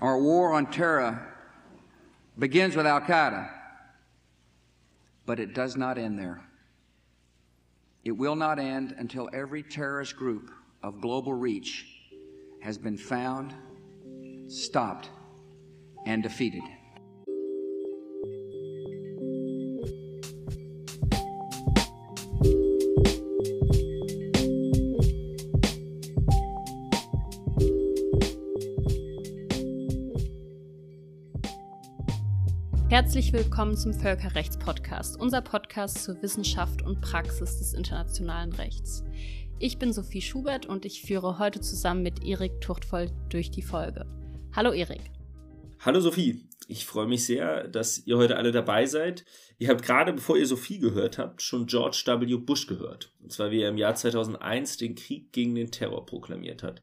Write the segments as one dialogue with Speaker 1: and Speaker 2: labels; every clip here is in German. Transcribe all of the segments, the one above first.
Speaker 1: Our war on terror begins with Al Qaeda, but it does not end there. It will not end until every terrorist group of global reach has been found, stopped, and defeated.
Speaker 2: Herzlich willkommen zum Völkerrechtspodcast, unser Podcast zur Wissenschaft und Praxis des internationalen Rechts. Ich bin Sophie Schubert und ich führe heute zusammen mit Erik Tuchtvoll durch die Folge. Hallo Erik.
Speaker 3: Hallo Sophie, ich freue mich sehr, dass ihr heute alle dabei seid. Ihr habt gerade, bevor ihr Sophie gehört habt, schon George W. Bush gehört. Und zwar wie er im Jahr 2001 den Krieg gegen den Terror proklamiert hat.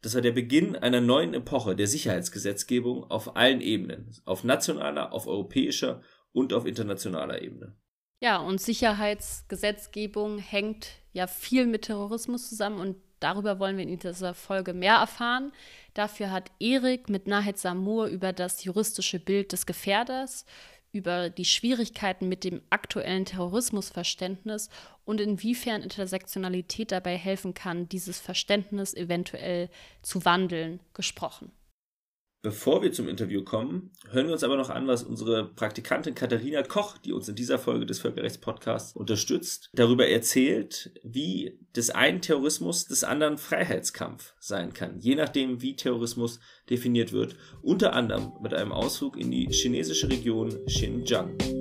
Speaker 3: Das war der Beginn einer neuen Epoche der Sicherheitsgesetzgebung auf allen Ebenen, auf nationaler, auf europäischer und auf internationaler Ebene.
Speaker 2: Ja, und Sicherheitsgesetzgebung hängt ja viel mit Terrorismus zusammen und darüber wollen wir in dieser Folge mehr erfahren. Dafür hat Erik mit Nahed Samur über das juristische Bild des Gefährders, über die Schwierigkeiten mit dem aktuellen Terrorismusverständnis und inwiefern Intersektionalität dabei helfen kann, dieses Verständnis eventuell zu wandeln, gesprochen.
Speaker 3: Bevor wir zum Interview kommen, hören wir uns aber noch an, was unsere Praktikantin Katharina Koch, die uns in dieser Folge des Völkerrechtspodcasts unterstützt, darüber erzählt, wie des einen Terrorismus des anderen Freiheitskampf sein kann, je nachdem, wie Terrorismus definiert wird, unter anderem mit einem Ausflug in die chinesische Region Xinjiang.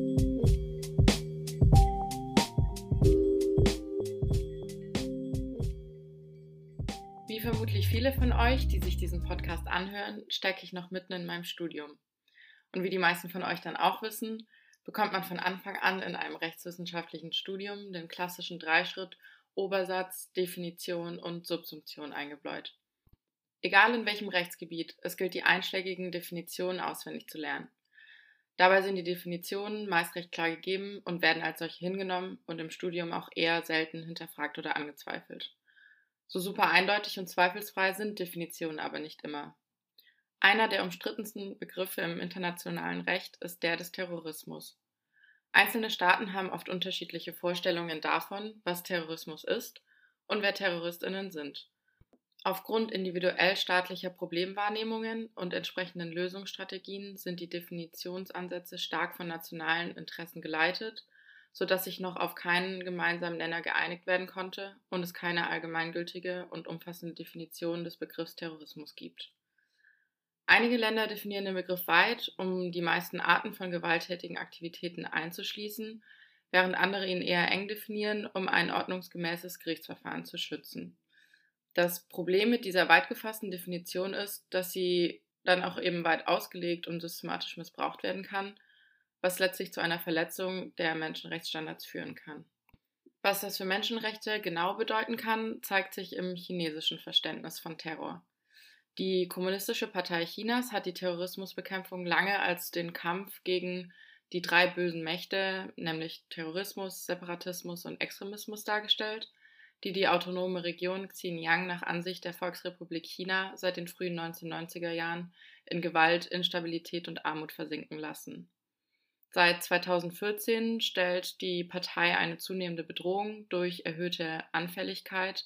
Speaker 4: Viele von euch, die sich diesen Podcast anhören, stecke ich noch mitten in meinem Studium. Und wie die meisten von euch dann auch wissen, bekommt man von Anfang an in einem rechtswissenschaftlichen Studium den klassischen Dreischritt Obersatz, Definition und Subsumption eingebläut. Egal in welchem Rechtsgebiet, es gilt die einschlägigen Definitionen auswendig zu lernen. Dabei sind die Definitionen meist recht klar gegeben und werden als solche hingenommen und im Studium auch eher selten hinterfragt oder angezweifelt. So super eindeutig und zweifelsfrei sind Definitionen aber nicht immer. Einer der umstrittensten Begriffe im internationalen Recht ist der des Terrorismus. Einzelne Staaten haben oft unterschiedliche Vorstellungen davon, was Terrorismus ist und wer Terroristinnen sind. Aufgrund individuell staatlicher Problemwahrnehmungen und entsprechenden Lösungsstrategien sind die Definitionsansätze stark von nationalen Interessen geleitet sodass sich noch auf keinen gemeinsamen Nenner geeinigt werden konnte und es keine allgemeingültige und umfassende Definition des Begriffs Terrorismus gibt. Einige Länder definieren den Begriff weit, um die meisten Arten von gewalttätigen Aktivitäten einzuschließen, während andere ihn eher eng definieren, um ein ordnungsgemäßes Gerichtsverfahren zu schützen. Das Problem mit dieser weit gefassten Definition ist, dass sie dann auch eben weit ausgelegt und systematisch missbraucht werden kann was letztlich zu einer Verletzung der Menschenrechtsstandards führen kann. Was das für Menschenrechte genau bedeuten kann, zeigt sich im chinesischen Verständnis von Terror. Die Kommunistische Partei Chinas hat die Terrorismusbekämpfung lange als den Kampf gegen die drei bösen Mächte, nämlich Terrorismus, Separatismus und Extremismus dargestellt, die die autonome Region Xinjiang nach Ansicht der Volksrepublik China seit den frühen 1990er Jahren in Gewalt, Instabilität und Armut versinken lassen. Seit 2014 stellt die Partei eine zunehmende Bedrohung durch erhöhte Anfälligkeit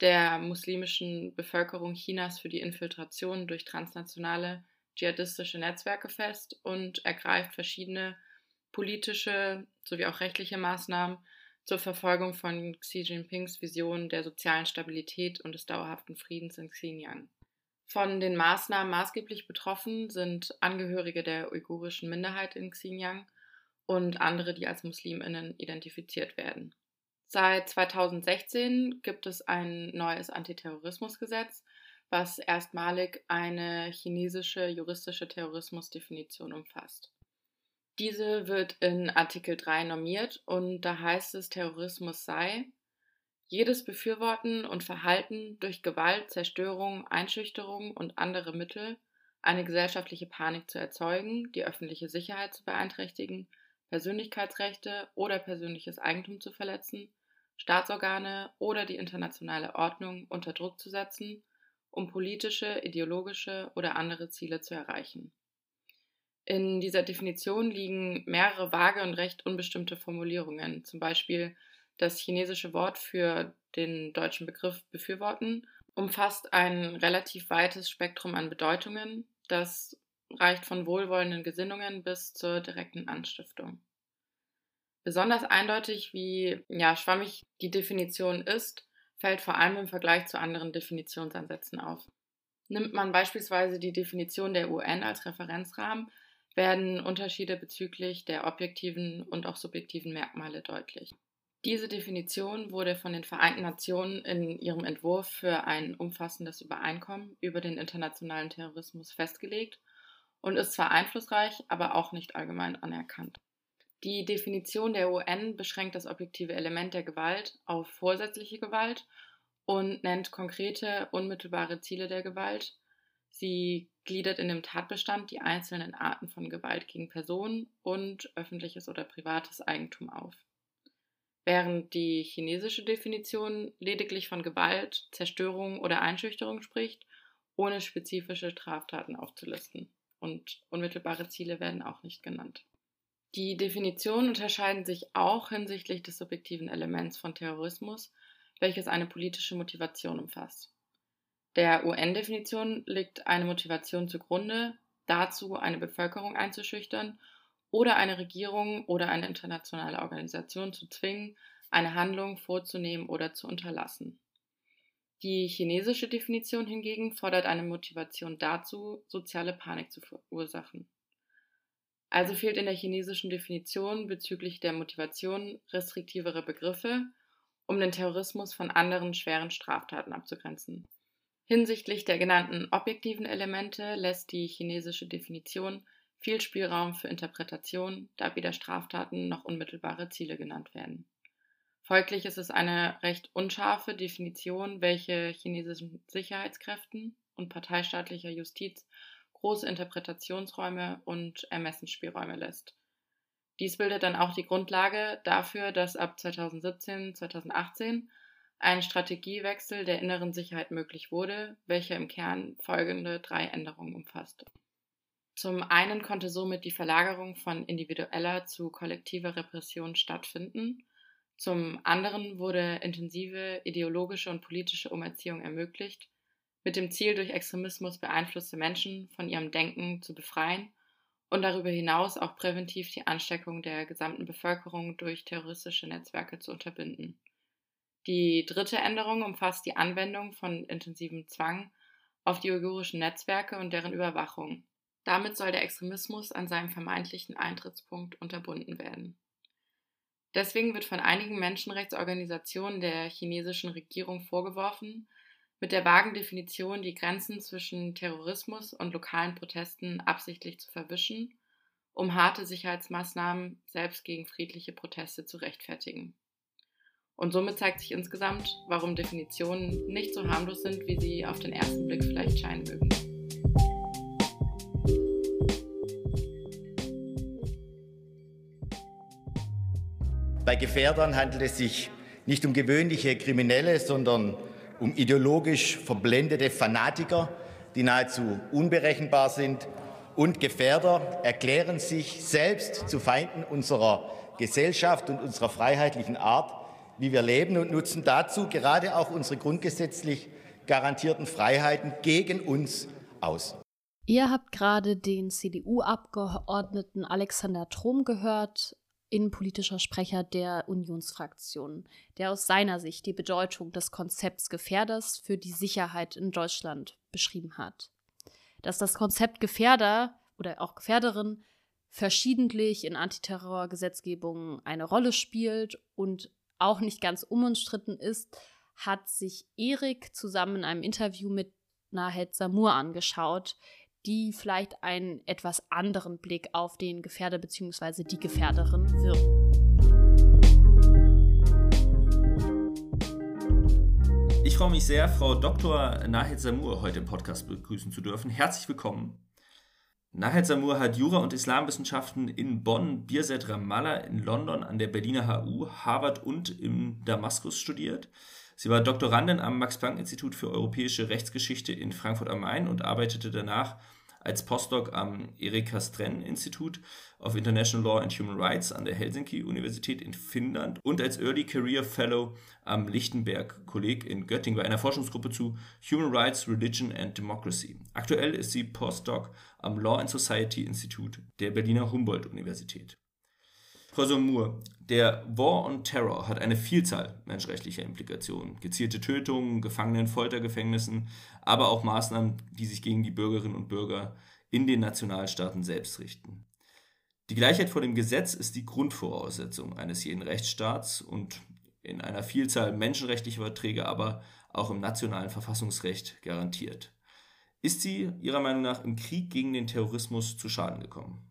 Speaker 4: der muslimischen Bevölkerung Chinas für die Infiltration durch transnationale dschihadistische Netzwerke fest und ergreift verschiedene politische sowie auch rechtliche Maßnahmen zur Verfolgung von Xi Jinpings Vision der sozialen Stabilität und des dauerhaften Friedens in Xinjiang. Von den Maßnahmen maßgeblich betroffen sind Angehörige der uigurischen Minderheit in Xinjiang und andere, die als Musliminnen identifiziert werden. Seit 2016 gibt es ein neues Antiterrorismusgesetz, was erstmalig eine chinesische juristische Terrorismusdefinition umfasst. Diese wird in Artikel 3 normiert und da heißt es, Terrorismus sei jedes Befürworten und Verhalten, durch Gewalt, Zerstörung, Einschüchterung und andere Mittel eine gesellschaftliche Panik zu erzeugen, die öffentliche Sicherheit zu beeinträchtigen, Persönlichkeitsrechte oder persönliches Eigentum zu verletzen, Staatsorgane oder die internationale Ordnung unter Druck zu setzen um politische, ideologische oder andere Ziele zu erreichen. In dieser Definition liegen mehrere vage und recht unbestimmte Formulierungen, zum Beispiel das chinesische Wort für den deutschen Begriff befürworten, umfasst ein relativ weites Spektrum an Bedeutungen, das reicht von wohlwollenden Gesinnungen bis zur direkten Anstiftung. Besonders eindeutig, wie ja, schwammig die Definition ist, fällt vor allem im Vergleich zu anderen Definitionsansätzen auf. Nimmt man beispielsweise die Definition der UN als Referenzrahmen, werden Unterschiede bezüglich der objektiven und auch subjektiven Merkmale deutlich. Diese Definition wurde von den Vereinten Nationen in ihrem Entwurf für ein umfassendes Übereinkommen über den internationalen Terrorismus festgelegt und ist zwar einflussreich, aber auch nicht allgemein anerkannt. Die Definition der UN beschränkt das objektive Element der Gewalt auf vorsätzliche Gewalt und nennt konkrete, unmittelbare Ziele der Gewalt. Sie gliedert in dem Tatbestand die einzelnen Arten von Gewalt gegen Personen und öffentliches oder privates Eigentum auf. Während die chinesische Definition lediglich von Gewalt, Zerstörung oder Einschüchterung spricht, ohne spezifische Straftaten aufzulisten. Und unmittelbare Ziele werden auch nicht genannt. Die Definitionen unterscheiden sich auch hinsichtlich des subjektiven Elements von Terrorismus, welches eine politische Motivation umfasst. Der UN-Definition liegt eine Motivation zugrunde, dazu eine Bevölkerung einzuschüchtern oder eine Regierung oder eine internationale Organisation zu zwingen, eine Handlung vorzunehmen oder zu unterlassen. Die chinesische Definition hingegen fordert eine Motivation dazu, soziale Panik zu verursachen. Also fehlt in der chinesischen Definition bezüglich der Motivation restriktivere Begriffe, um den Terrorismus von anderen schweren Straftaten abzugrenzen. Hinsichtlich der genannten objektiven Elemente lässt die chinesische Definition viel Spielraum für Interpretation, da weder Straftaten noch unmittelbare Ziele genannt werden. Folglich ist es eine recht unscharfe Definition, welche chinesischen Sicherheitskräften und parteistaatlicher Justiz große Interpretationsräume und Ermessensspielräume lässt. Dies bildet dann auch die Grundlage dafür, dass ab 2017, 2018 ein Strategiewechsel der inneren Sicherheit möglich wurde, welcher im Kern folgende drei Änderungen umfasst. Zum einen konnte somit die Verlagerung von individueller zu kollektiver Repression stattfinden. Zum anderen wurde intensive ideologische und politische Umerziehung ermöglicht, mit dem Ziel, durch Extremismus beeinflusste Menschen von ihrem Denken zu befreien und darüber hinaus auch präventiv die Ansteckung der gesamten Bevölkerung durch terroristische Netzwerke zu unterbinden. Die dritte Änderung umfasst die Anwendung von intensivem Zwang auf die uigurischen Netzwerke und deren Überwachung. Damit soll der Extremismus an seinem vermeintlichen Eintrittspunkt unterbunden werden. Deswegen wird von einigen Menschenrechtsorganisationen der chinesischen Regierung vorgeworfen, mit der vagen Definition die Grenzen zwischen Terrorismus und lokalen Protesten absichtlich zu verwischen, um harte Sicherheitsmaßnahmen selbst gegen friedliche Proteste zu rechtfertigen. Und somit zeigt sich insgesamt, warum Definitionen nicht so harmlos sind, wie sie auf den ersten Blick vielleicht scheinen mögen.
Speaker 5: Bei Gefährdern handelt es sich nicht um gewöhnliche Kriminelle, sondern um ideologisch verblendete Fanatiker, die nahezu unberechenbar sind. Und Gefährder erklären sich selbst zu Feinden unserer Gesellschaft und unserer freiheitlichen Art wie wir leben und nutzen dazu gerade auch unsere grundgesetzlich garantierten Freiheiten gegen uns aus.
Speaker 2: Ihr habt gerade den CDU-Abgeordneten Alexander Trom gehört, innenpolitischer Sprecher der Unionsfraktion, der aus seiner Sicht die Bedeutung des Konzepts Gefährders für die Sicherheit in Deutschland beschrieben hat. Dass das Konzept Gefährder oder auch Gefährderin verschiedentlich in Antiterrorgesetzgebungen eine Rolle spielt und auch nicht ganz unumstritten ist, hat sich Erik zusammen in einem Interview mit Nahed Samur angeschaut, die vielleicht einen etwas anderen Blick auf den Gefährder bzw. die Gefährderin wirken.
Speaker 3: Ich freue mich sehr, Frau Dr. Nahed Samur heute im Podcast begrüßen zu dürfen. Herzlich willkommen. Nahed Samur hat Jura und Islamwissenschaften in Bonn, Birzeit Ramallah in London, an der Berliner HU, Harvard und in Damaskus studiert. Sie war Doktorandin am Max-Planck-Institut für europäische Rechtsgeschichte in Frankfurt am Main und arbeitete danach als Postdoc am Erika Stren Institute of International Law and Human Rights an der Helsinki-Universität in Finnland und als Early Career Fellow am Lichtenberg-Kolleg in Göttingen bei einer Forschungsgruppe zu Human Rights, Religion and Democracy. Aktuell ist sie Postdoc am Law and Society Institute der Berliner Humboldt-Universität. Professor Moore, der War on Terror hat eine Vielzahl menschenrechtlicher Implikationen. Gezielte Tötungen, Gefangenen, Foltergefängnissen, aber auch Maßnahmen, die sich gegen die Bürgerinnen und Bürger in den Nationalstaaten selbst richten. Die Gleichheit vor dem Gesetz ist die Grundvoraussetzung eines jeden Rechtsstaats und in einer Vielzahl menschenrechtlicher Verträge, aber auch im nationalen Verfassungsrecht garantiert. Ist sie Ihrer Meinung nach im Krieg gegen den Terrorismus zu Schaden gekommen?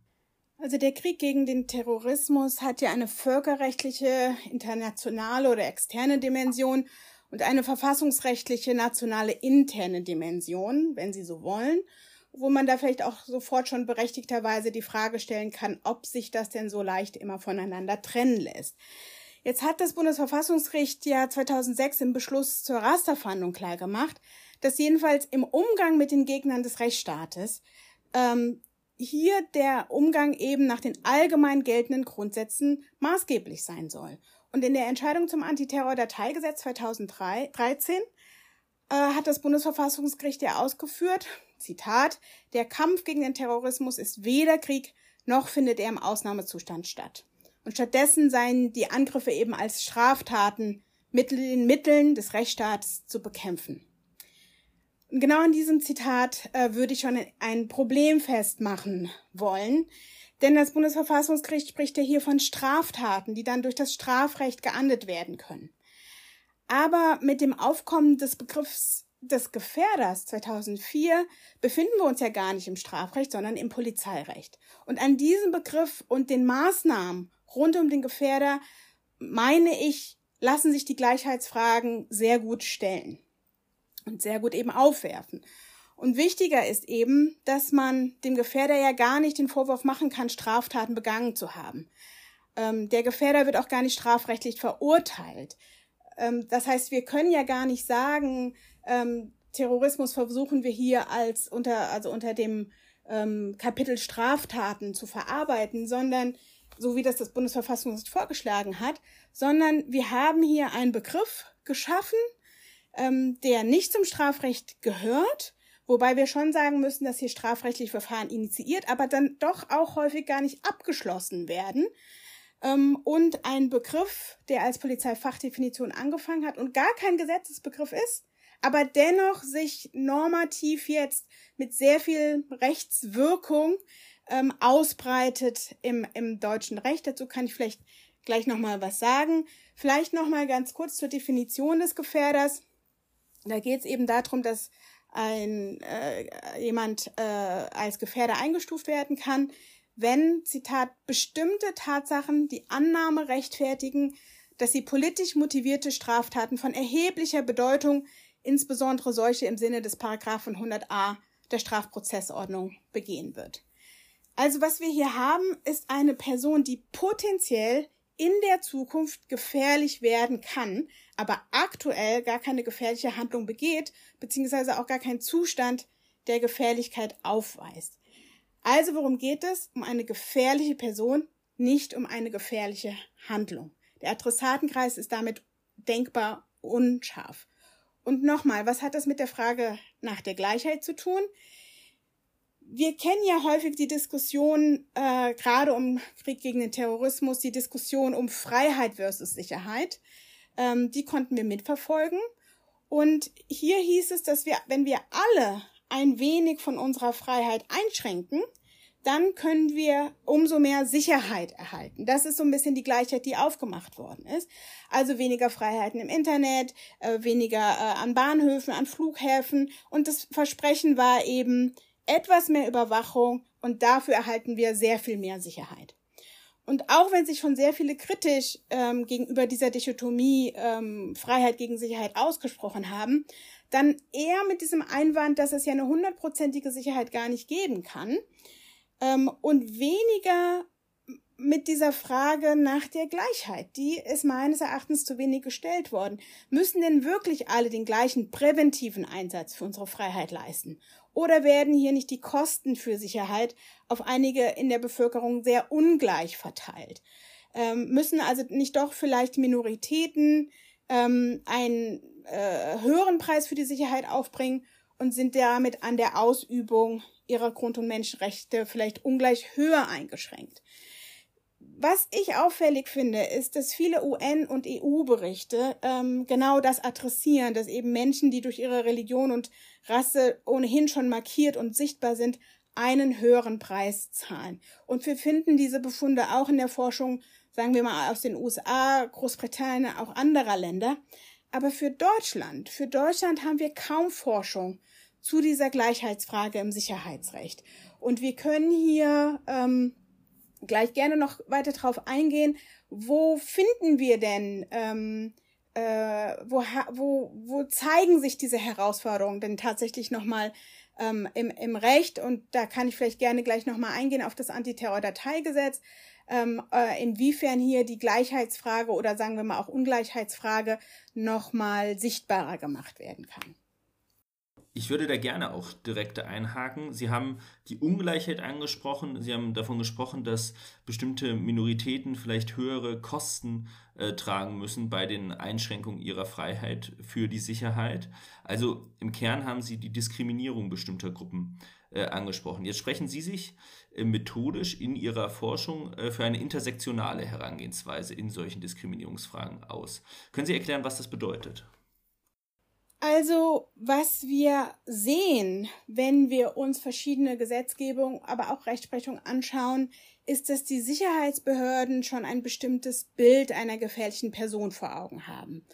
Speaker 6: Also der Krieg gegen den Terrorismus hat ja eine völkerrechtliche, internationale oder externe Dimension und eine verfassungsrechtliche, nationale, interne Dimension, wenn Sie so wollen, wo man da vielleicht auch sofort schon berechtigterweise die Frage stellen kann, ob sich das denn so leicht immer voneinander trennen lässt. Jetzt hat das Bundesverfassungsgericht ja 2006 im Beschluss zur Rasterfahndung klargemacht, dass jedenfalls im Umgang mit den Gegnern des Rechtsstaates ähm, hier der Umgang eben nach den allgemein geltenden Grundsätzen maßgeblich sein soll. Und in der Entscheidung zum Antiterror-Dateigesetz 2013 äh, hat das Bundesverfassungsgericht ja ausgeführt, Zitat, der Kampf gegen den Terrorismus ist weder Krieg, noch findet er im Ausnahmezustand statt. Und stattdessen seien die Angriffe eben als Straftaten mit den Mitteln des Rechtsstaats zu bekämpfen genau an diesem Zitat äh, würde ich schon ein Problem festmachen wollen. Denn das Bundesverfassungsgericht spricht ja hier von Straftaten, die dann durch das Strafrecht geahndet werden können. Aber mit dem Aufkommen des Begriffs des Gefährders 2004 befinden wir uns ja gar nicht im Strafrecht, sondern im Polizeirecht. Und an diesem Begriff und den Maßnahmen rund um den Gefährder, meine ich, lassen sich die Gleichheitsfragen sehr gut stellen und sehr gut eben aufwerfen. Und wichtiger ist eben, dass man dem Gefährder ja gar nicht den Vorwurf machen kann, Straftaten begangen zu haben. Ähm, der Gefährder wird auch gar nicht strafrechtlich verurteilt. Ähm, das heißt, wir können ja gar nicht sagen, ähm, Terrorismus versuchen wir hier als unter, also unter dem ähm, Kapitel Straftaten zu verarbeiten, sondern so wie das das Bundesverfassungsgericht vorgeschlagen hat, sondern wir haben hier einen Begriff geschaffen, ähm, der nicht zum Strafrecht gehört, wobei wir schon sagen müssen, dass hier strafrechtliche Verfahren initiiert, aber dann doch auch häufig gar nicht abgeschlossen werden. Ähm, und ein Begriff, der als Polizeifachdefinition angefangen hat und gar kein Gesetzesbegriff ist, aber dennoch sich normativ jetzt mit sehr viel Rechtswirkung ähm, ausbreitet im, im deutschen Recht. Dazu kann ich vielleicht gleich nochmal was sagen. Vielleicht nochmal ganz kurz zur Definition des Gefährders. Da geht es eben darum, dass ein äh, jemand äh, als Gefährder eingestuft werden kann, wenn, Zitat, bestimmte Tatsachen die Annahme rechtfertigen, dass sie politisch motivierte Straftaten von erheblicher Bedeutung, insbesondere solche im Sinne des Paragraphen 100a der Strafprozessordnung begehen wird. Also was wir hier haben, ist eine Person, die potenziell in der Zukunft gefährlich werden kann, aber aktuell gar keine gefährliche Handlung begeht, beziehungsweise auch gar keinen Zustand der Gefährlichkeit aufweist. Also worum geht es? Um eine gefährliche Person, nicht um eine gefährliche Handlung. Der Adressatenkreis ist damit denkbar unscharf. Und nochmal, was hat das mit der Frage nach der Gleichheit zu tun? Wir kennen ja häufig die Diskussion, äh, gerade um Krieg gegen den Terrorismus, die Diskussion um Freiheit versus Sicherheit. Ähm, die konnten wir mitverfolgen. Und hier hieß es, dass wir, wenn wir alle ein wenig von unserer Freiheit einschränken, dann können wir umso mehr Sicherheit erhalten. Das ist so ein bisschen die Gleichheit, die aufgemacht worden ist. Also weniger Freiheiten im Internet, äh, weniger äh, an Bahnhöfen, an Flughäfen. Und das Versprechen war eben, etwas mehr Überwachung und dafür erhalten wir sehr viel mehr Sicherheit. Und auch wenn sich schon sehr viele kritisch ähm, gegenüber dieser Dichotomie ähm, Freiheit gegen Sicherheit ausgesprochen haben, dann eher mit diesem Einwand, dass es ja eine hundertprozentige Sicherheit gar nicht geben kann ähm, und weniger mit dieser Frage nach der Gleichheit. Die ist meines Erachtens zu wenig gestellt worden. Müssen denn wirklich alle den gleichen präventiven Einsatz für unsere Freiheit leisten? Oder werden hier nicht die Kosten für Sicherheit auf einige in der Bevölkerung sehr ungleich verteilt? Ähm, müssen also nicht doch vielleicht Minoritäten ähm, einen äh, höheren Preis für die Sicherheit aufbringen und sind damit an der Ausübung ihrer Grund- und Menschenrechte vielleicht ungleich höher eingeschränkt? Was ich auffällig finde, ist, dass viele UN- und EU-Berichte ähm, genau das adressieren, dass eben Menschen, die durch ihre Religion und Rasse ohnehin schon markiert und sichtbar sind, einen höheren Preis zahlen. Und wir finden diese Befunde auch in der Forschung, sagen wir mal aus den USA, Großbritannien, auch anderer Länder. Aber für Deutschland, für Deutschland haben wir kaum Forschung zu dieser Gleichheitsfrage im Sicherheitsrecht. Und wir können hier ähm, gleich gerne noch weiter drauf eingehen, wo finden wir denn, ähm, äh, wo, wo, wo zeigen sich diese Herausforderungen denn tatsächlich nochmal ähm, im, im Recht? Und da kann ich vielleicht gerne gleich nochmal eingehen auf das Antiterror-Dateigesetz, ähm, äh, inwiefern hier die Gleichheitsfrage oder sagen wir mal auch Ungleichheitsfrage nochmal sichtbarer gemacht werden kann.
Speaker 3: Ich würde da gerne auch direkt einhaken. Sie haben die Ungleichheit angesprochen. Sie haben davon gesprochen, dass bestimmte Minoritäten vielleicht höhere Kosten äh, tragen müssen bei den Einschränkungen ihrer Freiheit für die Sicherheit. Also im Kern haben Sie die Diskriminierung bestimmter Gruppen äh, angesprochen. Jetzt sprechen Sie sich äh, methodisch in Ihrer Forschung äh, für eine intersektionale Herangehensweise in solchen Diskriminierungsfragen aus. Können Sie erklären, was das bedeutet?
Speaker 6: Also, was wir sehen, wenn wir uns verschiedene Gesetzgebung, aber auch Rechtsprechung anschauen, ist, dass die Sicherheitsbehörden schon ein bestimmtes Bild einer gefährlichen Person vor Augen haben.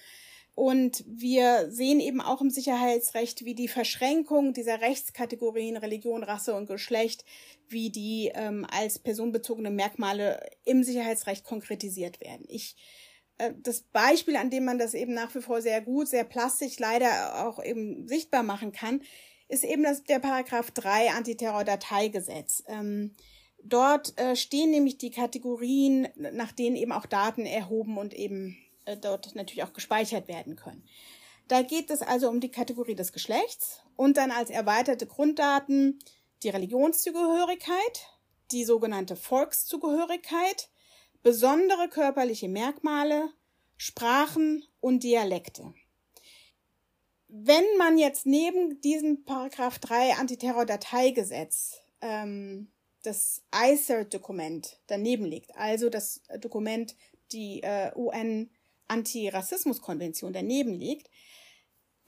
Speaker 6: Und wir sehen eben auch im Sicherheitsrecht, wie die Verschränkung dieser Rechtskategorien Religion, Rasse und Geschlecht, wie die ähm, als personenbezogene Merkmale im Sicherheitsrecht konkretisiert werden. Ich das Beispiel, an dem man das eben nach wie vor sehr gut, sehr plastisch leider auch eben sichtbar machen kann, ist eben das, der Paragraph 3 Antiterror-Dateigesetz. Ähm, dort äh, stehen nämlich die Kategorien, nach denen eben auch Daten erhoben und eben äh, dort natürlich auch gespeichert werden können. Da geht es also um die Kategorie des Geschlechts und dann als erweiterte Grunddaten die Religionszugehörigkeit, die sogenannte Volkszugehörigkeit, besondere körperliche Merkmale, Sprachen und Dialekte. Wenn man jetzt neben diesem Paragraph 3 Antiterror-Dateigesetz ähm, das ICER-Dokument daneben legt, also das Dokument, die äh, UN-Antirassismus-Konvention daneben liegt,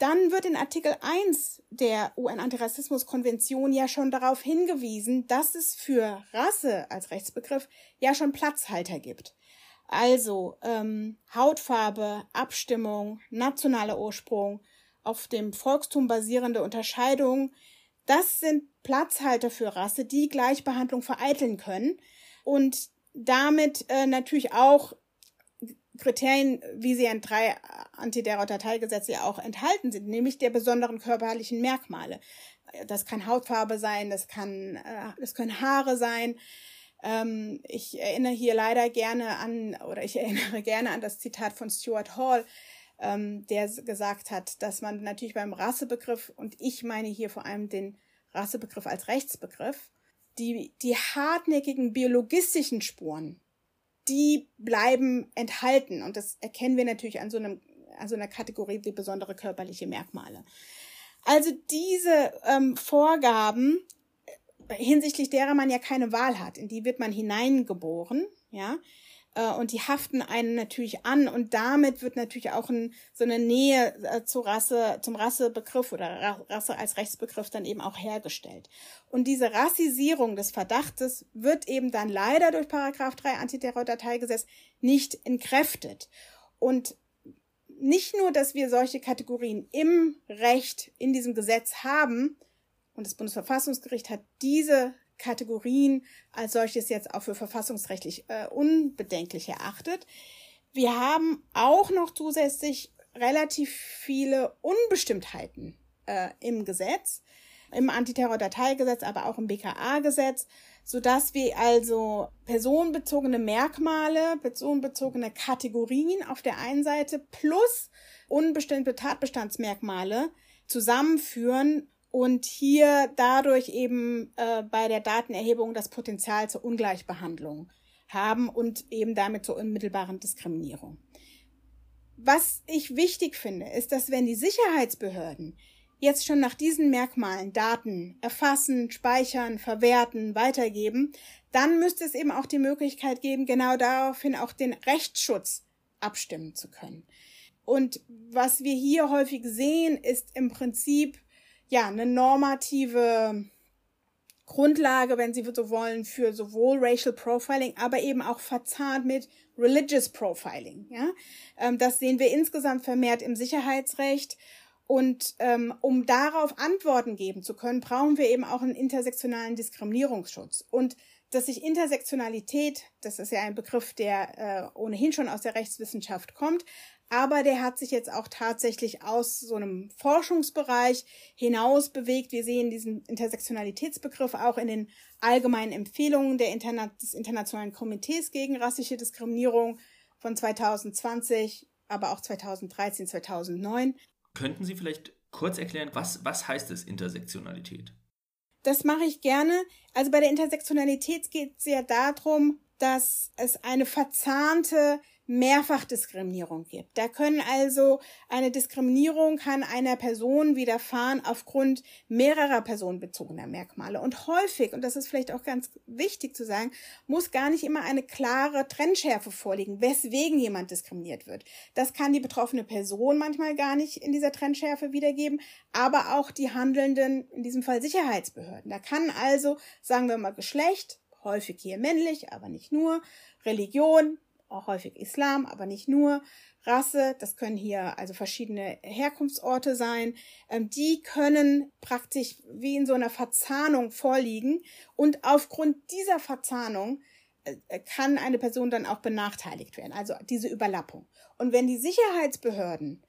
Speaker 6: dann wird in Artikel 1 der UN-Antirassismus-Konvention ja schon darauf hingewiesen, dass es für Rasse als Rechtsbegriff ja schon Platzhalter gibt. Also ähm, Hautfarbe, Abstimmung, nationaler Ursprung, auf dem Volkstum basierende Unterscheidung, das sind Platzhalter für Rasse, die Gleichbehandlung vereiteln können und damit äh, natürlich auch Kriterien, wie sie in drei Antiterror-Dateigesetze ja auch enthalten sind, nämlich der besonderen körperlichen Merkmale. Das kann Hautfarbe sein, das kann, äh, das können Haare sein. Ähm, ich erinnere hier leider gerne an, oder ich erinnere gerne an das Zitat von Stuart Hall, ähm, der gesagt hat, dass man natürlich beim Rassebegriff, und ich meine hier vor allem den Rassebegriff als Rechtsbegriff, die, die hartnäckigen biologistischen Spuren, die bleiben enthalten. Und das erkennen wir natürlich an so, einem, an so einer Kategorie wie besondere körperliche Merkmale. Also diese ähm, Vorgaben, äh, hinsichtlich derer man ja keine Wahl hat, in die wird man hineingeboren, ja, und die haften einen natürlich an und damit wird natürlich auch ein, so eine Nähe äh, zur Rasse, zum Rassebegriff oder Rasse als Rechtsbegriff dann eben auch hergestellt. Und diese Rassisierung des Verdachtes wird eben dann leider durch Paragraph 3 Antiterror-Dateigesetz nicht entkräftet. Und nicht nur, dass wir solche Kategorien im Recht, in diesem Gesetz haben, und das Bundesverfassungsgericht hat diese Kategorien als solches jetzt auch für verfassungsrechtlich äh, unbedenklich erachtet. Wir haben auch noch zusätzlich relativ viele Unbestimmtheiten äh, im Gesetz. im Antiterrordateigesetz, aber auch im BKA-Gesetz, sodass wir also personenbezogene Merkmale, personenbezogene Kategorien auf der einen Seite plus unbestimmte Tatbestandsmerkmale zusammenführen und hier dadurch eben äh, bei der Datenerhebung das Potenzial zur Ungleichbehandlung haben und eben damit zur unmittelbaren Diskriminierung. Was ich wichtig finde, ist, dass wenn die Sicherheitsbehörden jetzt schon nach diesen Merkmalen Daten erfassen, speichern, verwerten, weitergeben, dann müsste es eben auch die Möglichkeit geben, genau daraufhin auch den Rechtsschutz abstimmen zu können. Und was wir hier häufig sehen, ist im Prinzip ja eine normative Grundlage, wenn Sie so wollen, für sowohl Racial Profiling, aber eben auch verzahnt mit Religious Profiling. Ja? Ähm, das sehen wir insgesamt vermehrt im Sicherheitsrecht. Und ähm, um darauf Antworten geben zu können, brauchen wir eben auch einen intersektionalen Diskriminierungsschutz. Und dass sich Intersektionalität, das ist ja ein Begriff, der äh, ohnehin schon aus der Rechtswissenschaft kommt, aber der hat sich jetzt auch tatsächlich aus so einem Forschungsbereich hinaus bewegt. Wir sehen diesen Intersektionalitätsbegriff auch in den allgemeinen Empfehlungen der Interna des Internationalen Komitees gegen rassische Diskriminierung von 2020, aber auch 2013, 2009.
Speaker 3: Könnten Sie vielleicht kurz erklären, was, was heißt es Intersektionalität?
Speaker 6: Das mache ich gerne. Also bei der Intersektionalität geht es ja darum, dass es eine verzahnte Mehrfachdiskriminierung gibt. Da können also eine Diskriminierung kann einer Person widerfahren aufgrund mehrerer personenbezogener Merkmale. Und häufig, und das ist vielleicht auch ganz wichtig zu sagen, muss gar nicht immer eine klare Trennschärfe vorliegen, weswegen jemand diskriminiert wird. Das kann die betroffene Person manchmal gar nicht in dieser Trennschärfe wiedergeben, aber auch die handelnden, in diesem Fall Sicherheitsbehörden. Da kann also, sagen wir mal, Geschlecht, häufig hier männlich, aber nicht nur, Religion, auch häufig Islam, aber nicht nur. Rasse, das können hier also verschiedene Herkunftsorte sein, ähm, die können praktisch wie in so einer Verzahnung vorliegen und aufgrund dieser Verzahnung äh, kann eine Person dann auch benachteiligt werden, also diese Überlappung. Und wenn die Sicherheitsbehörden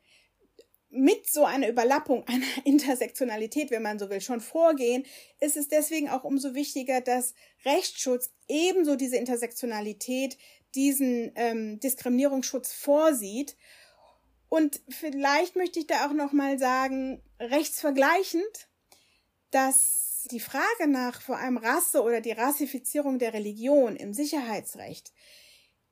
Speaker 6: mit so einer Überlappung, einer Intersektionalität, wenn man so will, schon vorgehen, ist es deswegen auch umso wichtiger, dass Rechtsschutz ebenso diese Intersektionalität diesen ähm, Diskriminierungsschutz vorsieht. Und vielleicht möchte ich da auch noch mal sagen, rechtsvergleichend, dass die Frage nach vor allem Rasse oder die Rassifizierung der Religion im Sicherheitsrecht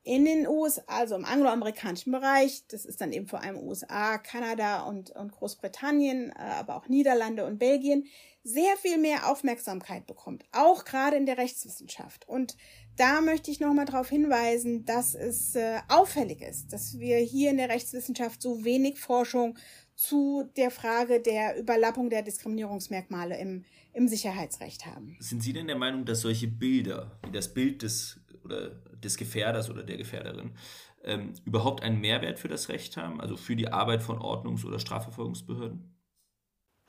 Speaker 6: in den USA, also im angloamerikanischen Bereich, das ist dann eben vor allem USA, Kanada und, und Großbritannien, äh, aber auch Niederlande und Belgien, sehr viel mehr Aufmerksamkeit bekommt, auch gerade in der Rechtswissenschaft. Und da möchte ich nochmal darauf hinweisen, dass es äh, auffällig ist, dass wir hier in der Rechtswissenschaft so wenig Forschung zu der Frage der Überlappung der Diskriminierungsmerkmale im, im Sicherheitsrecht haben.
Speaker 3: Sind Sie denn der Meinung, dass solche Bilder, wie das Bild des, oder des Gefährders oder der Gefährderin, ähm, überhaupt einen Mehrwert für das Recht haben, also für die Arbeit von Ordnungs- oder Strafverfolgungsbehörden?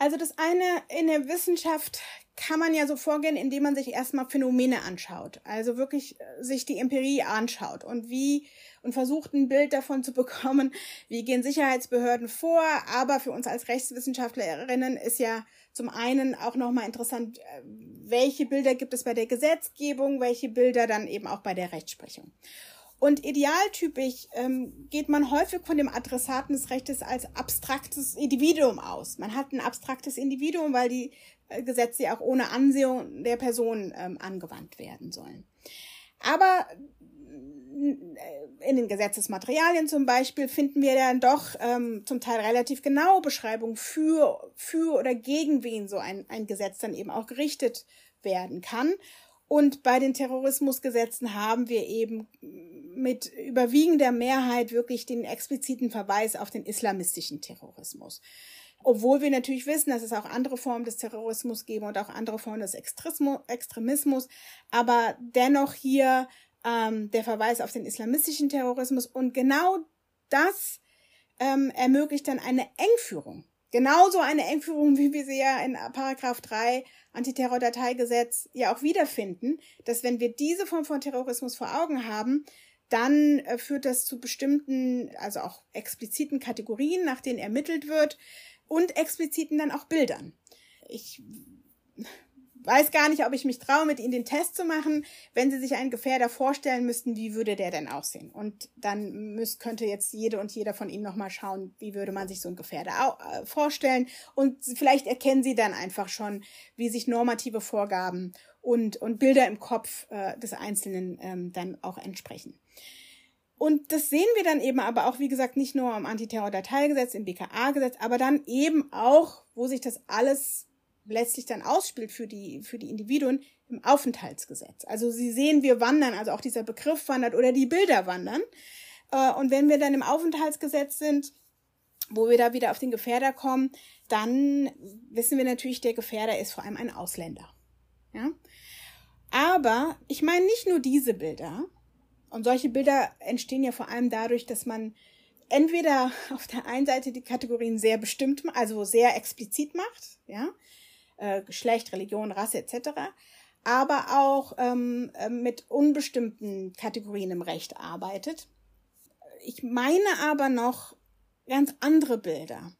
Speaker 6: Also das eine in der Wissenschaft kann man ja so vorgehen, indem man sich erstmal Phänomene anschaut. Also wirklich äh, sich die Empirie anschaut und wie und versucht ein Bild davon zu bekommen, wie gehen Sicherheitsbehörden vor. Aber für uns als Rechtswissenschaftlerinnen ist ja zum einen auch nochmal interessant, äh, welche Bilder gibt es bei der Gesetzgebung, welche Bilder dann eben auch bei der Rechtsprechung. Und idealtypisch ähm, geht man häufig von dem Adressaten des Rechtes als abstraktes Individuum aus. Man hat ein abstraktes Individuum, weil die äh, Gesetze auch ohne Ansehung der Person ähm, angewandt werden sollen. Aber äh, in den Gesetzesmaterialien zum Beispiel finden wir dann doch ähm, zum Teil relativ genaue Beschreibungen für, für oder gegen wen so ein, ein Gesetz dann eben auch gerichtet werden kann. Und bei den Terrorismusgesetzen haben wir eben mit überwiegender Mehrheit wirklich den expliziten Verweis auf den islamistischen Terrorismus. Obwohl wir natürlich wissen, dass es auch andere Formen des Terrorismus geben und auch andere Formen des Extremismus, aber dennoch hier ähm, der Verweis auf den islamistischen Terrorismus und genau das ähm, ermöglicht dann eine Engführung Genauso eine Engführung, wie wir sie ja in Paragraph 3 Antiterrordateigesetz ja auch wiederfinden, dass wenn wir diese Form von Terrorismus vor Augen haben, dann äh, führt das zu bestimmten, also auch expliziten Kategorien, nach denen ermittelt wird und expliziten dann auch Bildern. Ich weiß gar nicht, ob ich mich traue, mit ihnen den Test zu machen. Wenn sie sich einen Gefährder vorstellen müssten, wie würde der denn aussehen? Und dann müsst, könnte jetzt jede und jeder von ihnen nochmal schauen, wie würde man sich so einen Gefährder äh, vorstellen. Und vielleicht erkennen sie dann einfach schon, wie sich normative Vorgaben und, und Bilder im Kopf äh, des Einzelnen ähm, dann auch entsprechen. Und das sehen wir dann eben aber auch, wie gesagt, nicht nur im Antiterror-Dateigesetz, im BKA-Gesetz, aber dann eben auch, wo sich das alles letztlich dann ausspielt für die, für die Individuen im Aufenthaltsgesetz. Also Sie sehen, wir wandern, also auch dieser Begriff wandert oder die Bilder wandern. Äh, und wenn wir dann im Aufenthaltsgesetz sind, wo wir da wieder auf den Gefährder kommen, dann wissen wir natürlich, der Gefährder ist vor allem ein Ausländer. Ja? Aber ich meine nicht nur diese Bilder. Und solche Bilder entstehen ja vor allem dadurch, dass man entweder auf der einen Seite die Kategorien sehr bestimmt, also sehr explizit macht, ja, äh, Geschlecht, Religion, Rasse etc., aber auch ähm, äh, mit unbestimmten Kategorien im Recht arbeitet. Ich meine aber noch ganz andere Bilder,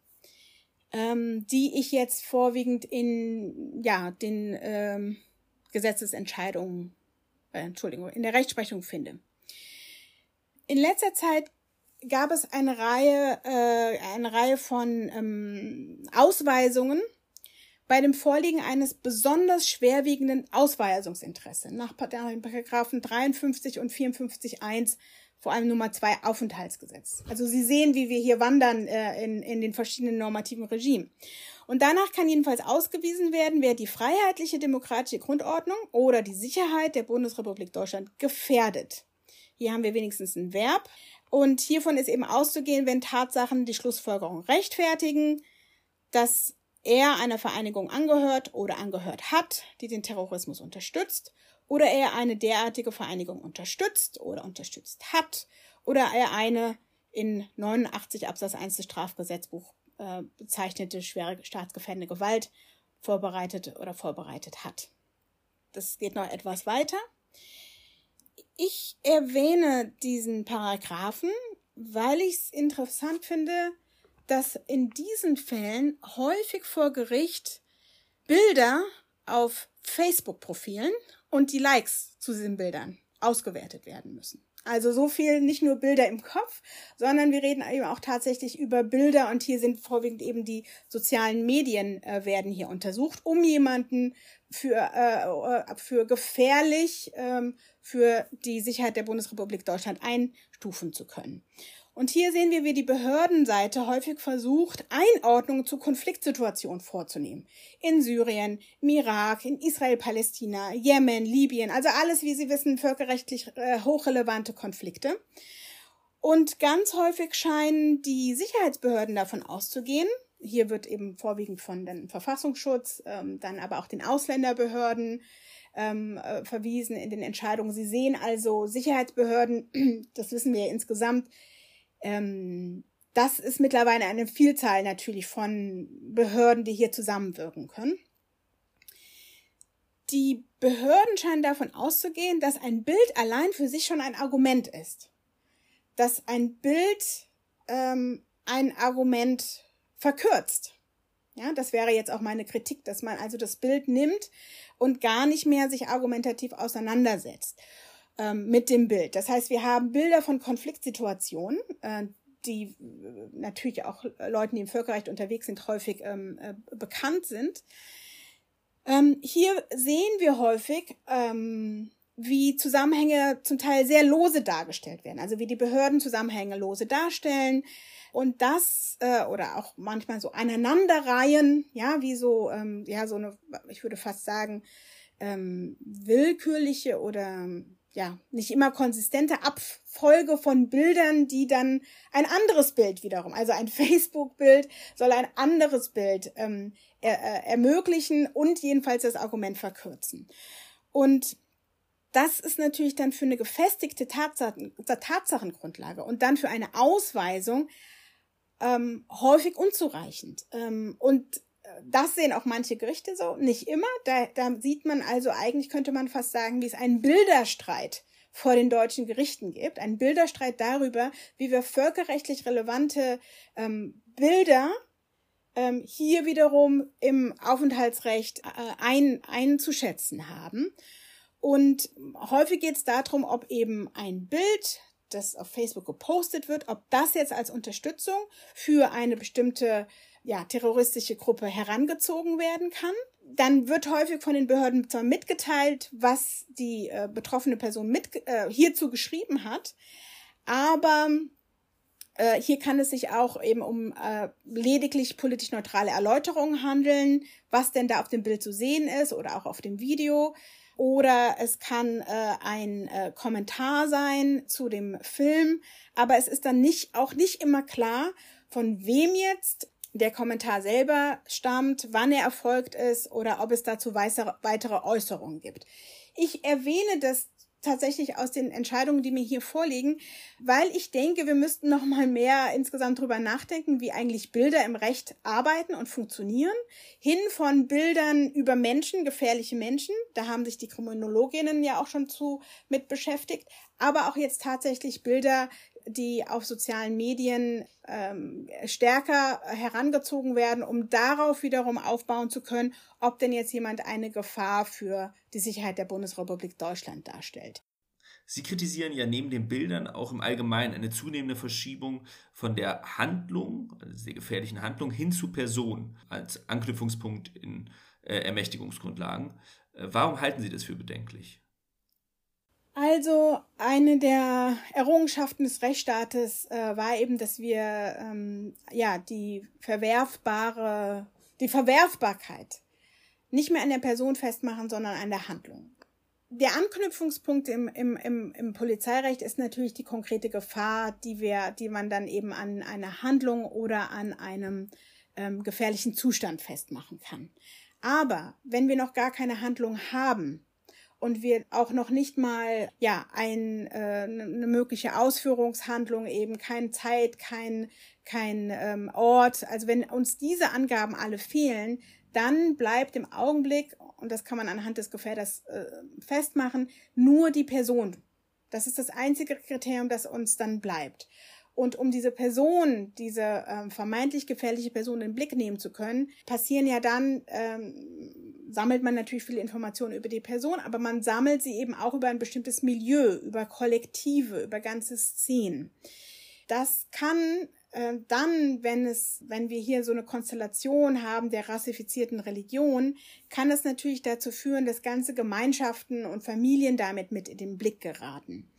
Speaker 6: ähm, die ich jetzt vorwiegend in ja den ähm, Gesetzesentscheidungen, äh, Entschuldigung, in der Rechtsprechung finde. In letzter Zeit gab es eine Reihe, äh, eine Reihe von ähm, Ausweisungen bei dem Vorliegen eines besonders schwerwiegenden Ausweisungsinteresses nach Paragraphen 53 und 54.1 vor allem Nummer 2 Aufenthaltsgesetz. Also Sie sehen, wie wir hier wandern äh, in, in den verschiedenen normativen Regimen. Und danach kann jedenfalls ausgewiesen werden, wer die freiheitliche demokratische Grundordnung oder die Sicherheit der Bundesrepublik Deutschland gefährdet. Hier haben wir wenigstens ein Verb. Und hiervon ist eben auszugehen, wenn Tatsachen die Schlussfolgerung rechtfertigen, dass er einer Vereinigung angehört oder angehört hat, die den Terrorismus unterstützt, oder er eine derartige Vereinigung unterstützt oder unterstützt hat, oder er eine in 89 Absatz 1 des Strafgesetzbuch äh, bezeichnete schwere staatsgefährdende Gewalt vorbereitet oder vorbereitet hat. Das geht noch etwas weiter. Ich erwähne diesen Paragraphen, weil ich es interessant finde, dass in diesen Fällen häufig vor Gericht Bilder auf Facebook-Profilen und die Likes zu diesen Bildern ausgewertet werden müssen. Also so viel nicht nur Bilder im Kopf, sondern wir reden eben auch tatsächlich über Bilder und hier sind vorwiegend eben die sozialen Medien äh, werden hier untersucht, um jemanden für, äh, für gefährlich ähm, für die Sicherheit der Bundesrepublik Deutschland einstufen zu können. Und hier sehen wir, wie die Behördenseite häufig versucht, Einordnungen zu Konfliktsituationen vorzunehmen. In Syrien, im Irak, in Israel, Palästina, Jemen, Libyen, also alles, wie Sie wissen, völkerrechtlich äh, hochrelevante Konflikte. Und ganz häufig scheinen die Sicherheitsbehörden davon auszugehen, hier wird eben vorwiegend von den Verfassungsschutz, ähm, dann aber auch den Ausländerbehörden ähm, äh, verwiesen in den Entscheidungen. Sie sehen also Sicherheitsbehörden, das wissen wir ja insgesamt, ähm, das ist mittlerweile eine Vielzahl natürlich von Behörden, die hier zusammenwirken können. Die Behörden scheinen davon auszugehen, dass ein Bild allein für sich schon ein Argument ist. Dass ein Bild ähm, ein Argument verkürzt. Ja, das wäre jetzt auch meine Kritik, dass man also das Bild nimmt und gar nicht mehr sich argumentativ auseinandersetzt ähm, mit dem Bild. Das heißt, wir haben Bilder von Konfliktsituationen, äh, die äh, natürlich auch Leuten, die im Völkerrecht unterwegs sind, häufig ähm, äh, bekannt sind. Ähm, hier sehen wir häufig, ähm, wie Zusammenhänge zum Teil sehr lose dargestellt werden, also wie die Behörden Zusammenhänge lose darstellen und das äh, oder auch manchmal so aneinanderreihen, ja, wie so ähm, ja so eine, ich würde fast sagen ähm, willkürliche oder ja, nicht immer konsistente Abfolge von Bildern, die dann ein anderes Bild wiederum, also ein Facebook-Bild soll ein anderes Bild ähm, er, äh, ermöglichen und jedenfalls das Argument verkürzen. Und das ist natürlich dann für eine gefestigte Tatsachen, Tatsachengrundlage und dann für eine Ausweisung ähm, häufig unzureichend. Ähm, und das sehen auch manche Gerichte so, nicht immer. Da, da sieht man also eigentlich, könnte man fast sagen, wie es einen Bilderstreit vor den deutschen Gerichten gibt. Ein Bilderstreit darüber, wie wir völkerrechtlich relevante ähm, Bilder ähm, hier wiederum im Aufenthaltsrecht äh, ein, einzuschätzen haben. Und häufig geht es darum, ob eben ein Bild, das auf Facebook gepostet wird, ob das jetzt als Unterstützung für eine bestimmte ja, terroristische Gruppe herangezogen werden kann. Dann wird häufig von den Behörden zwar mitgeteilt, was die äh, betroffene Person mit, äh, hierzu geschrieben hat, aber äh, hier kann es sich auch eben um äh, lediglich politisch neutrale Erläuterungen handeln, was denn da auf dem Bild zu sehen ist oder auch auf dem Video. Oder es kann äh, ein äh, Kommentar sein zu dem Film, aber es ist dann nicht auch nicht immer klar, von wem jetzt der Kommentar selber stammt, wann er erfolgt ist oder ob es dazu weitere Äußerungen gibt. Ich erwähne das tatsächlich aus den Entscheidungen, die mir hier vorliegen, weil ich denke, wir müssten noch mal mehr insgesamt drüber nachdenken, wie eigentlich Bilder im Recht arbeiten und funktionieren, hin von Bildern über Menschen, gefährliche Menschen, da haben sich die Kriminologinnen ja auch schon zu mit beschäftigt, aber auch jetzt tatsächlich Bilder, die auf sozialen Medien ähm, stärker herangezogen werden, um darauf wiederum aufbauen zu können, ob denn jetzt jemand eine Gefahr für die Sicherheit der Bundesrepublik Deutschland darstellt.
Speaker 3: Sie kritisieren ja neben den Bildern auch im Allgemeinen eine zunehmende Verschiebung von der Handlung, also der gefährlichen Handlung, hin zu Person als Anknüpfungspunkt in äh, Ermächtigungsgrundlagen. Äh, warum halten Sie das für bedenklich?
Speaker 6: Also eine der Errungenschaften des Rechtsstaates äh, war eben, dass wir ähm, ja die verwerfbare, die Verwerfbarkeit nicht mehr an der Person festmachen, sondern an der Handlung. Der Anknüpfungspunkt im, im, im, im Polizeirecht ist natürlich die konkrete Gefahr, die wir, die man dann eben an einer Handlung oder an einem ähm, gefährlichen Zustand festmachen kann. Aber wenn wir noch gar keine Handlung haben, und wir auch noch nicht mal ja ein äh, eine ne mögliche Ausführungshandlung eben keine Zeit kein kein ähm, Ort. Also wenn uns diese Angaben alle fehlen dann bleibt im Augenblick und das kann man anhand des Gefährders äh, festmachen nur die Person. Das ist das einzige Kriterium das uns dann bleibt. Und um diese Person, diese ähm, vermeintlich gefährliche Person in den Blick nehmen zu können, passieren ja dann, ähm, sammelt man natürlich viele Informationen über die Person, aber man sammelt sie eben auch über ein bestimmtes Milieu, über Kollektive, über ganze Szenen. Das kann äh, dann, wenn es, wenn wir hier so eine Konstellation haben der rassifizierten Religion, kann es natürlich dazu führen, dass ganze Gemeinschaften und Familien damit mit in den Blick geraten.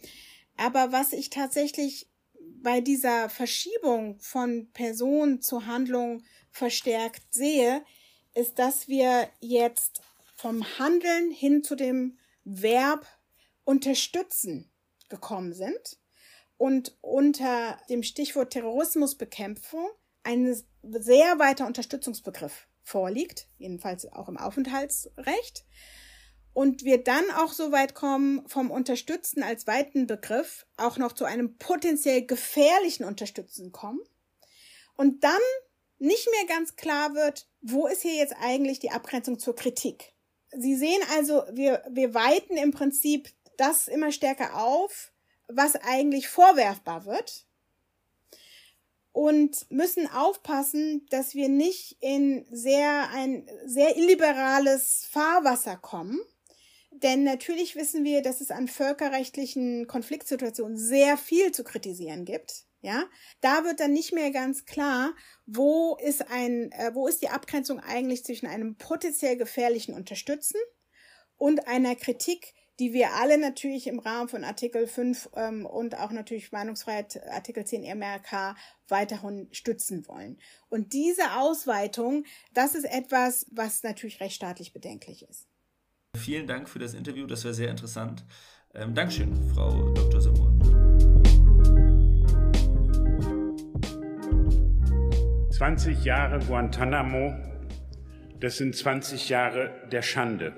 Speaker 6: Aber was ich tatsächlich bei dieser Verschiebung von Person zu Handlung verstärkt sehe, ist, dass wir jetzt vom Handeln hin zu dem Verb unterstützen gekommen sind und unter dem Stichwort Terrorismusbekämpfung ein sehr weiter Unterstützungsbegriff vorliegt, jedenfalls auch im Aufenthaltsrecht. Und wir dann auch so weit kommen, vom Unterstützen als weiten Begriff auch noch zu einem potenziell gefährlichen Unterstützen kommen. Und dann nicht mehr ganz klar wird, wo ist hier jetzt eigentlich die Abgrenzung zur Kritik. Sie sehen also, wir, wir weiten im Prinzip das immer stärker auf, was eigentlich vorwerfbar wird und müssen aufpassen, dass wir nicht in sehr ein sehr illiberales Fahrwasser kommen, denn natürlich wissen wir, dass es an völkerrechtlichen Konfliktsituationen sehr viel zu kritisieren gibt. Ja, da wird dann nicht mehr ganz klar, wo ist ein, äh, wo ist die Abgrenzung eigentlich zwischen einem potenziell gefährlichen Unterstützen und einer Kritik, die wir alle natürlich im Rahmen von Artikel 5 ähm, und auch natürlich Meinungsfreiheit Artikel 10 MRK weiterhin stützen wollen. Und diese Ausweitung, das ist etwas, was natürlich rechtsstaatlich bedenklich ist.
Speaker 3: Vielen Dank für das Interview, das war sehr interessant. Ähm, Dankeschön, Frau Dr. Samur.
Speaker 7: 20 Jahre Guantanamo, das sind 20 Jahre der Schande.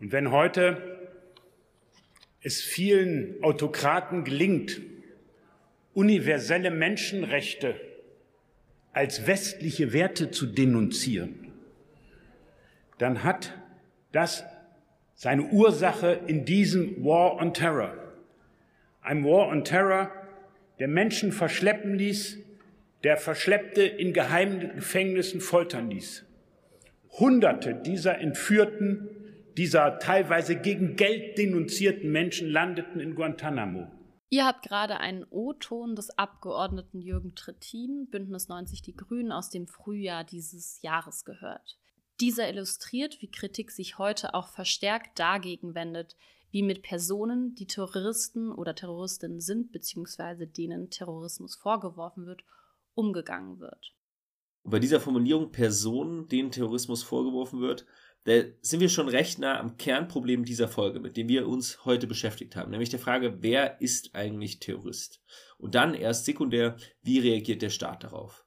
Speaker 7: Und wenn heute es vielen Autokraten gelingt, universelle Menschenrechte als westliche Werte zu denunzieren, dann hat das seine Ursache in diesem War on Terror. Ein War on Terror, der Menschen verschleppen ließ, der Verschleppte in geheimen Gefängnissen foltern ließ. Hunderte dieser Entführten, dieser teilweise gegen Geld denunzierten Menschen landeten in Guantanamo.
Speaker 2: Ihr habt gerade einen O-Ton des Abgeordneten Jürgen Trittin, Bündnis 90 Die Grünen, aus dem Frühjahr dieses Jahres gehört. Dieser illustriert, wie Kritik sich heute auch verstärkt dagegen wendet, wie mit Personen, die Terroristen oder Terroristinnen sind, beziehungsweise denen Terrorismus vorgeworfen wird, umgegangen wird.
Speaker 3: bei dieser Formulierung Personen, denen Terrorismus vorgeworfen wird, da sind wir schon recht nah am Kernproblem dieser Folge, mit dem wir uns heute beschäftigt haben, nämlich der Frage, wer ist eigentlich Terrorist? Und dann erst sekundär, wie reagiert der Staat darauf?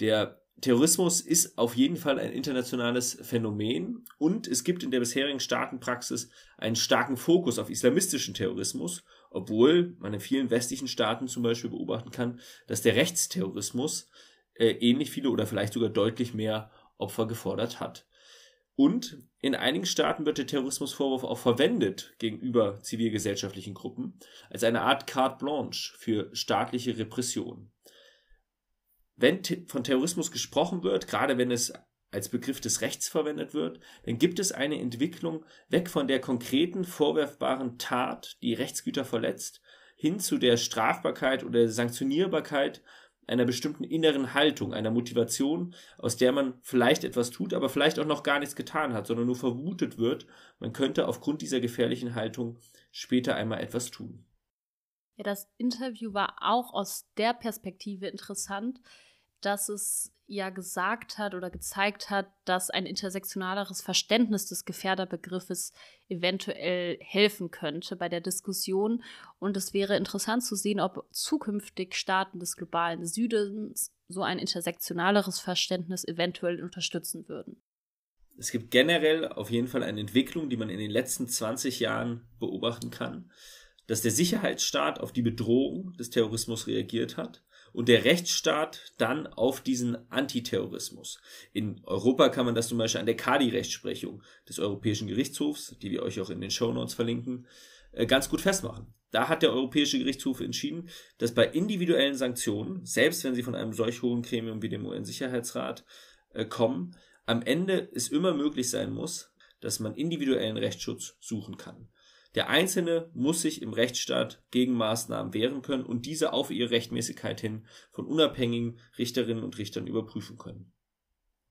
Speaker 3: Der Terrorismus ist auf jeden Fall ein internationales Phänomen und es gibt in der bisherigen Staatenpraxis einen starken Fokus auf islamistischen Terrorismus, obwohl man in vielen westlichen Staaten zum Beispiel beobachten kann, dass der Rechtsterrorismus äh, ähnlich viele oder vielleicht sogar deutlich mehr Opfer gefordert hat. Und in einigen Staaten wird der Terrorismusvorwurf auch verwendet gegenüber zivilgesellschaftlichen Gruppen als eine Art carte blanche für staatliche Repression. Wenn von Terrorismus gesprochen wird, gerade wenn es als Begriff des Rechts verwendet wird, dann gibt es eine Entwicklung weg von der konkreten vorwerfbaren Tat, die Rechtsgüter verletzt, hin zu der Strafbarkeit oder Sanktionierbarkeit einer bestimmten inneren Haltung, einer Motivation, aus der man vielleicht etwas tut, aber vielleicht auch noch gar nichts getan hat, sondern nur vermutet wird, man könnte aufgrund dieser gefährlichen Haltung später einmal etwas tun.
Speaker 2: Ja, das Interview war auch aus der Perspektive interessant, dass es ja gesagt hat oder gezeigt hat, dass ein intersektionaleres Verständnis des Gefährderbegriffes eventuell helfen könnte bei der Diskussion. Und es wäre interessant zu sehen, ob zukünftig Staaten des globalen Südens so ein intersektionaleres Verständnis eventuell unterstützen würden.
Speaker 3: Es gibt generell auf jeden Fall eine Entwicklung, die man in den letzten 20 Jahren beobachten kann, dass der Sicherheitsstaat auf die Bedrohung des Terrorismus reagiert hat und der Rechtsstaat dann auf diesen Antiterrorismus. In Europa kann man das zum Beispiel an der Kadi-Rechtsprechung des Europäischen Gerichtshofs, die wir euch auch in den Shownotes verlinken, äh, ganz gut festmachen. Da hat der Europäische Gerichtshof entschieden, dass bei individuellen Sanktionen, selbst wenn sie von einem solch hohen Gremium wie dem UN-Sicherheitsrat äh, kommen, am Ende es immer möglich sein muss, dass man individuellen Rechtsschutz suchen kann. Der Einzelne muss sich im Rechtsstaat gegen Maßnahmen wehren können und diese auf ihre Rechtmäßigkeit hin von unabhängigen Richterinnen und Richtern überprüfen können.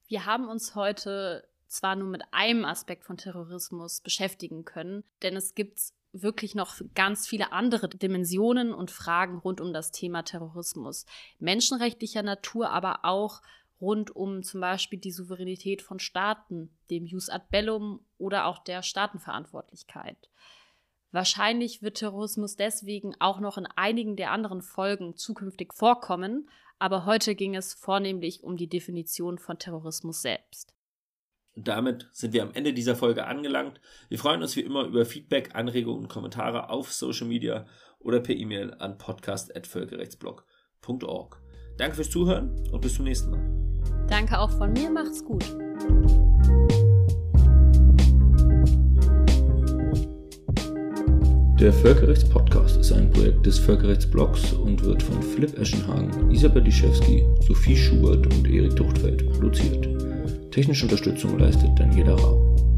Speaker 2: Wir haben uns heute zwar nur mit einem Aspekt von Terrorismus beschäftigen können, denn es gibt wirklich noch ganz viele andere Dimensionen und Fragen rund um das Thema Terrorismus. Menschenrechtlicher Natur, aber auch rund um zum Beispiel die Souveränität von Staaten, dem Jus ad bellum oder auch der Staatenverantwortlichkeit. Wahrscheinlich wird Terrorismus deswegen auch noch in einigen der anderen Folgen zukünftig vorkommen, aber heute ging es vornehmlich um die Definition von Terrorismus selbst.
Speaker 3: Und damit sind wir am Ende dieser Folge angelangt. Wir freuen uns wie immer über Feedback, Anregungen und Kommentare auf Social Media oder per E-Mail an podcast.völkerrechtsblog.org. Danke fürs Zuhören und bis zum nächsten Mal.
Speaker 2: Danke auch von mir, macht's gut.
Speaker 8: Der Völkerrechtspodcast ist ein Projekt des Völkerrechtsblogs und wird von Philipp Eschenhagen, Isabel Liszewski, Sophie Schubert und Erik Duchtfeld produziert. Technische Unterstützung leistet Daniela Rau.